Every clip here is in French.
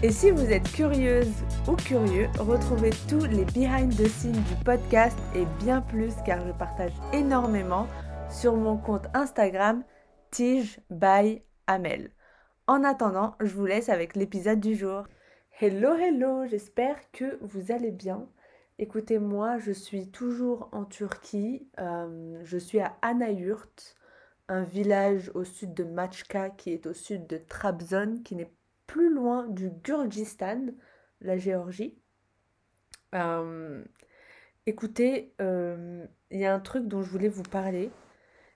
Et si vous êtes curieuse ou curieux, retrouvez tous les behind the scenes du podcast et bien plus car je partage énormément sur mon compte Instagram Tige by Amel. En attendant, je vous laisse avec l'épisode du jour. Hello, hello, j'espère que vous allez bien. Écoutez, moi, je suis toujours en Turquie. Euh, je suis à Anayurt, un village au sud de Machka qui est au sud de Trabzon, qui n'est plus loin du Gurjistan, la Géorgie. Euh, écoutez, euh, il y a un truc dont je voulais vous parler.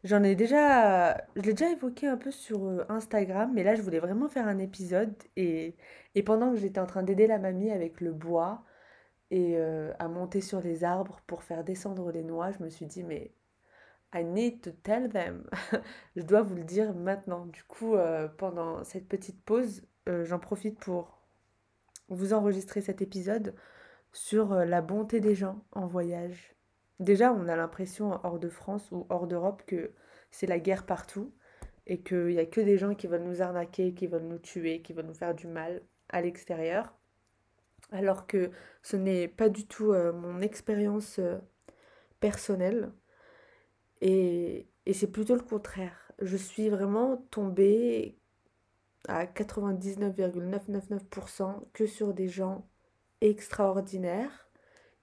J'en ai déjà, je l'ai déjà évoqué un peu sur euh, Instagram, mais là je voulais vraiment faire un épisode et, et pendant que j'étais en train d'aider la mamie avec le bois et à monter sur les arbres pour faire descendre les noix, je me suis dit mais I need to tell them. je dois vous le dire maintenant. Du coup, pendant cette petite pause, j'en profite pour vous enregistrer cet épisode sur euh, la bonté des gens en voyage. Déjà, on a l'impression hors de France ou hors d'Europe que c'est la guerre partout et qu'il n'y a que des gens qui veulent nous arnaquer, qui veulent nous tuer, qui veulent nous faire du mal à l'extérieur. Alors que ce n'est pas du tout euh, mon expérience euh, personnelle. Et, et c'est plutôt le contraire. Je suis vraiment tombée à 99,999% que sur des gens extraordinaires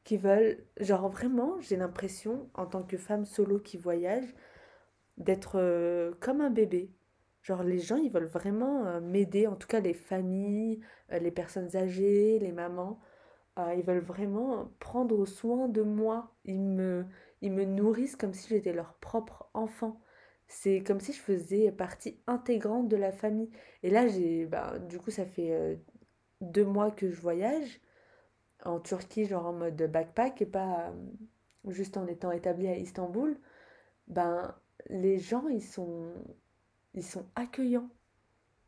qui veulent, genre vraiment, j'ai l'impression, en tant que femme solo qui voyage, d'être euh, comme un bébé. Genre les gens, ils veulent vraiment euh, m'aider, en tout cas les familles, euh, les personnes âgées, les mamans. ils veulent vraiment prendre soin de moi. Ils me, ils me nourrissent comme si j'étais leur propre enfant. C'est comme si je faisais partie intégrante de la famille. Et là, j'ai, bah, du coup, ça fait euh, deux mois que je voyage en Turquie, genre en mode backpack et pas euh, juste en étant établi à Istanbul. Ben, les gens, ils sont, ils sont accueillants.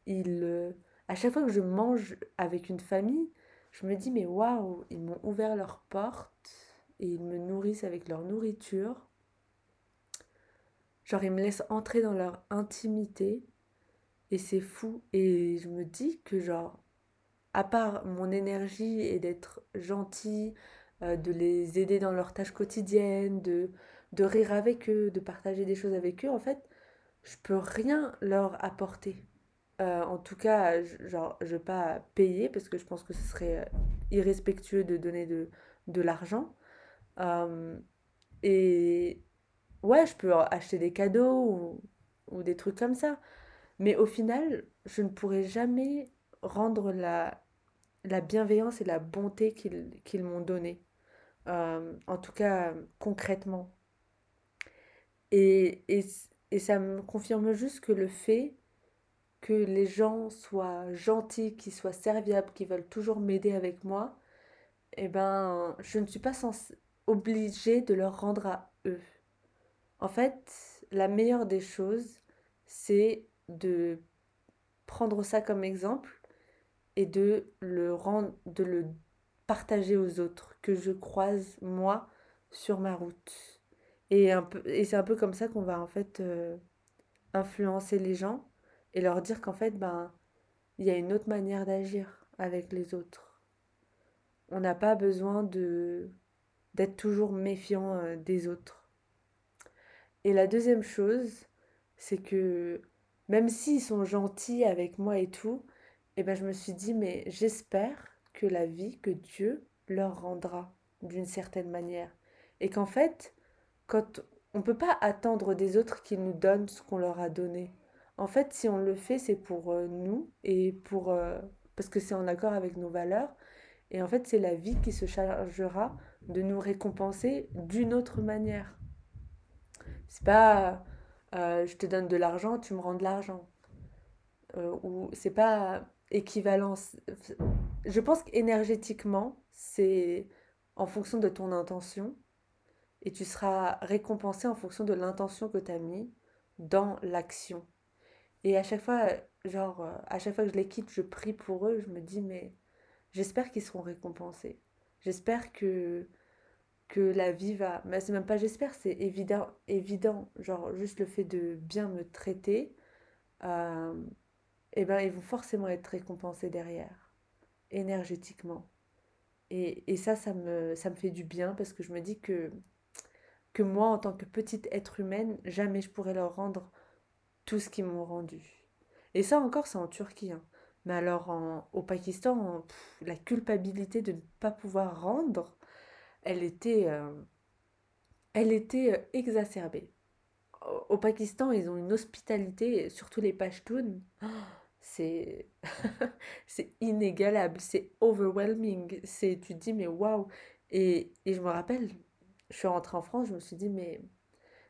Ils, euh, à chaque fois que je mange avec une famille, je me dis, mais waouh, ils m'ont ouvert leurs portes et ils me nourrissent avec leur nourriture. Genre, ils me laissent entrer dans leur intimité. Et c'est fou. Et je me dis que, genre, à part mon énergie et d'être gentil, euh, de les aider dans leurs tâches quotidiennes, de, de rire avec eux, de partager des choses avec eux, en fait, je peux rien leur apporter. Euh, en tout cas, genre, je ne vais pas payer parce que je pense que ce serait euh, irrespectueux de donner de, de l'argent. et, ouais, je peux acheter des cadeaux ou, des trucs comme ça. Mais au final, je ne pourrai jamais rendre la, la bienveillance et la bonté qu'ils m'ont donnée. Euh, en tout cas, concrètement. Et, et, et, ça me confirme juste que le fait que les gens soient gentils, qu'ils soient serviables, qu'ils veulent toujours m'aider avec moi, eh ben, je ne suis pas obligée de leur rendre à eux. En fait, la meilleure des choses, c'est de prendre ça comme exemple et de le rendre, de le partager aux autres que je croise moi sur ma route. Et, c'est un peu comme ça qu'on va en fait euh, influencer les gens et leur dire qu'en fait, ben, il y a une autre manière d'agir avec les autres. On n'a pas besoin d'être toujours méfiant euh, des autres. Et la deuxième chose, c'est que même s'ils sont gentils avec moi et tout, eh ben je me suis dit, mais j'espère que la vie que Dieu leur rendra d'une certaine manière. Et qu'en fait, quand on ne peut pas attendre des autres qu'ils nous donnent ce qu'on leur a donné. En fait, si on le fait, c'est pour euh, nous et pour euh, parce que c'est en accord avec nos valeurs. Et en fait, c'est la vie qui se chargera de nous récompenser d'une autre manière. C'est pas euh, je te donne de l'argent, tu me rends de l'argent. Euh, ou c'est pas équivalent. Je pense qu'énergétiquement, c'est en fonction de ton intention et tu seras récompensé en fonction de l'intention que tu as mis dans l'action. Et à chaque fois, genre, à chaque fois que je les quitte, je prie pour eux, je me dis, mais j'espère qu'ils seront récompensés. J'espère que, que la vie va... Mais c'est même pas j'espère, c'est évident, évident. Genre, juste le fait de bien me traiter, euh, eh ben, ils vont forcément être récompensés derrière, énergétiquement. Et, et ça, ça me, ça me fait du bien parce que je me dis que, que moi, en tant que petite être humaine, jamais je pourrais leur rendre tout ce qu'ils m'ont rendu. Et ça encore, c'est en Turquie. Hein. Mais alors en, au Pakistan, la culpabilité de ne pas pouvoir rendre, elle était, euh, elle était euh, exacerbée. Au, Pakistan, ils ont une hospitalité, surtout les Pashtuns. c'est c'est inégalable, c'est overwhelming. C'est tu te dis mais waouh. Et, et je me rappelle, je suis rentrée en France, je me suis dit mais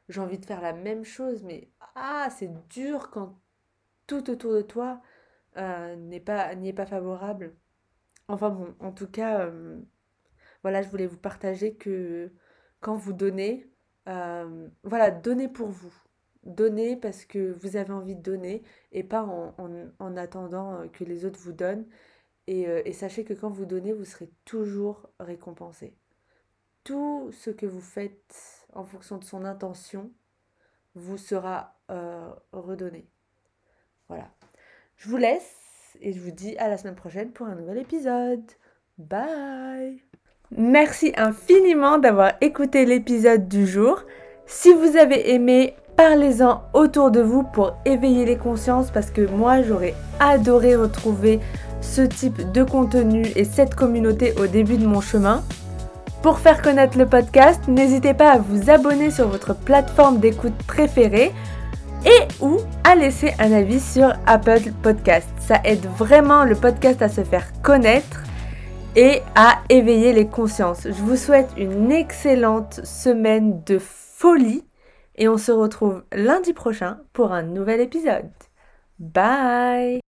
j'ai envie de faire la même chose, mais ah, c'est dur quand tout autour de toi euh, n'est pas, n'y est pas favorable. Enfin bon, en tout cas, voilà, je voulais vous partager que quand vous donnez, euh, voilà, donnez pour vous. Donnez parce que vous avez envie de donner et pas en, en, attendant que les autres vous donnent. Et, et sachez que quand vous donnez, vous serez toujours récompensé. Tout ce que vous faites en fonction de son intention vous sera redonné. Voilà. Je vous laisse et je vous dis à la semaine prochaine pour un nouvel épisode. Bye Merci infiniment d'avoir écouté l'épisode du jour. Si vous avez aimé, parlez-en autour de vous pour éveiller les consciences parce que moi j'aurais adoré retrouver ce type de contenu et cette communauté au début de mon chemin. Pour faire connaître le podcast, n'hésitez pas à vous abonner sur votre plateforme d'écoute préférée et ou à laisser un avis sur Apple Podcast. Ça aide vraiment le podcast à se faire connaître et à éveiller les consciences. Je vous souhaite une excellente semaine de folie et on se retrouve lundi prochain pour un nouvel épisode. Bye